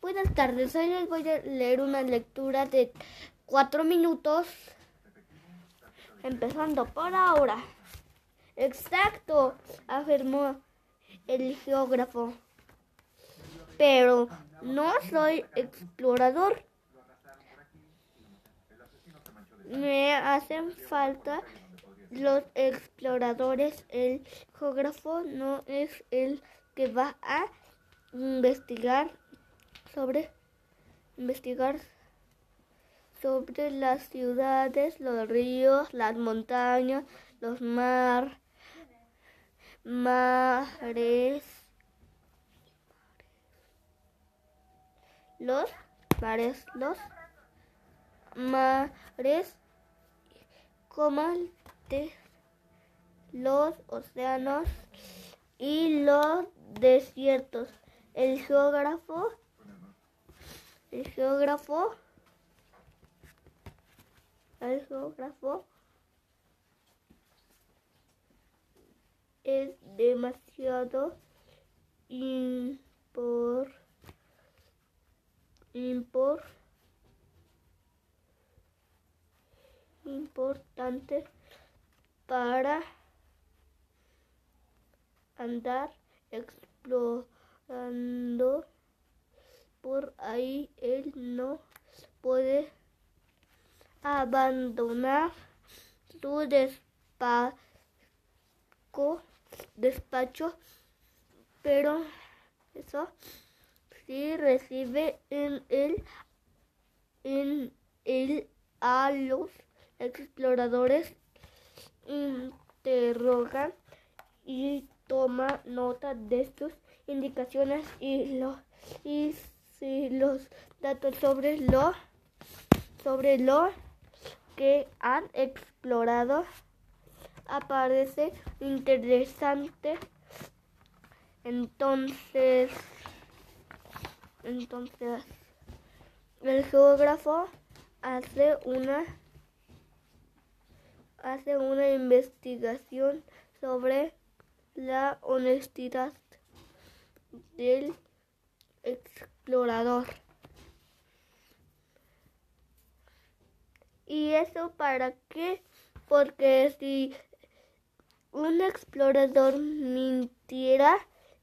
Buenas tardes, hoy les voy a leer una lectura de cuatro minutos, empezando por ahora. Exacto, afirmó el geógrafo. Pero no soy explorador. Me hacen falta los exploradores. El geógrafo no es el que va a investigar sobre investigar sobre las ciudades, los ríos, las montañas, los mar, mares, los mares, los mares, como los océanos y los desiertos. El geógrafo, el geógrafo, el geógrafo es demasiado impor, impor, importante para andar explorando por ahí. Él no puede abandonar su despacho, despacho pero eso sí recibe en el en el a los exploradores interrogan y toma nota de sus indicaciones y, lo, y si los datos sobre lo sobre lo que han explorado aparece interesante entonces entonces el geógrafo hace una hace una investigación sobre la honestidad del explorador. ¿Y eso para qué? Porque si un explorador mintiera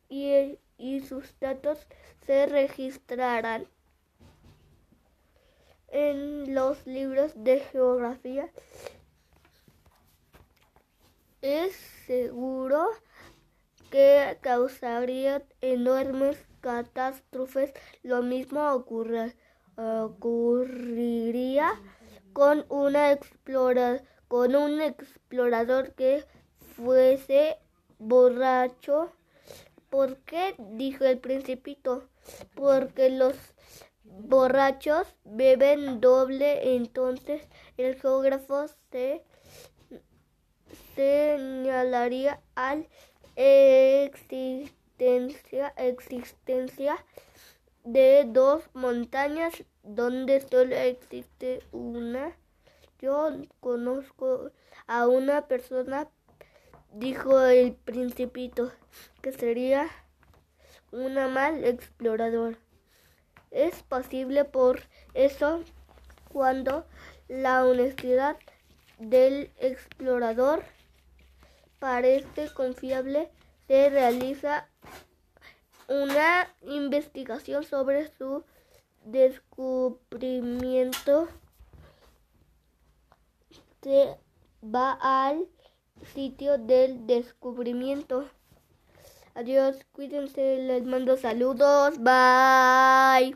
y, y sus datos se registraran en los libros de geografía, es seguro que causaría enormes catástrofes. Lo mismo ocurriría con, una con un explorador que fuese borracho. ¿Por qué? dijo el principito. Porque los borrachos beben doble, entonces el geógrafo se señalaría al existencia, existencia de dos montañas donde solo existe una. Yo conozco a una persona, dijo el principito, que sería una mal explorador. Es posible por eso cuando la honestidad del explorador parece confiable, se realiza una investigación sobre su descubrimiento. Se va al sitio del descubrimiento. Adiós, cuídense, les mando saludos, bye.